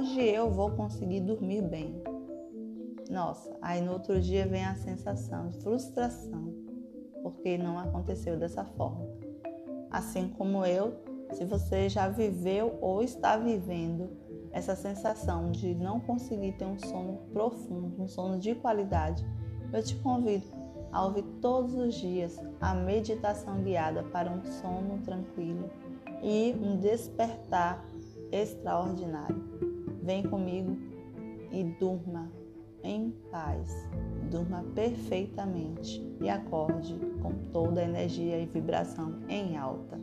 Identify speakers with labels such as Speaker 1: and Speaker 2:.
Speaker 1: hoje eu vou conseguir dormir bem. Nossa, aí no outro dia vem a sensação de frustração, porque não aconteceu dessa forma. Assim como eu, se você já viveu ou está vivendo essa sensação de não conseguir ter um sono profundo, um sono de qualidade, eu te convido a ouvir todos os dias a meditação guiada para um sono tranquilo e um despertar extraordinário. Vem comigo e durma em paz, durma perfeitamente e acorde com toda a energia e vibração em alta.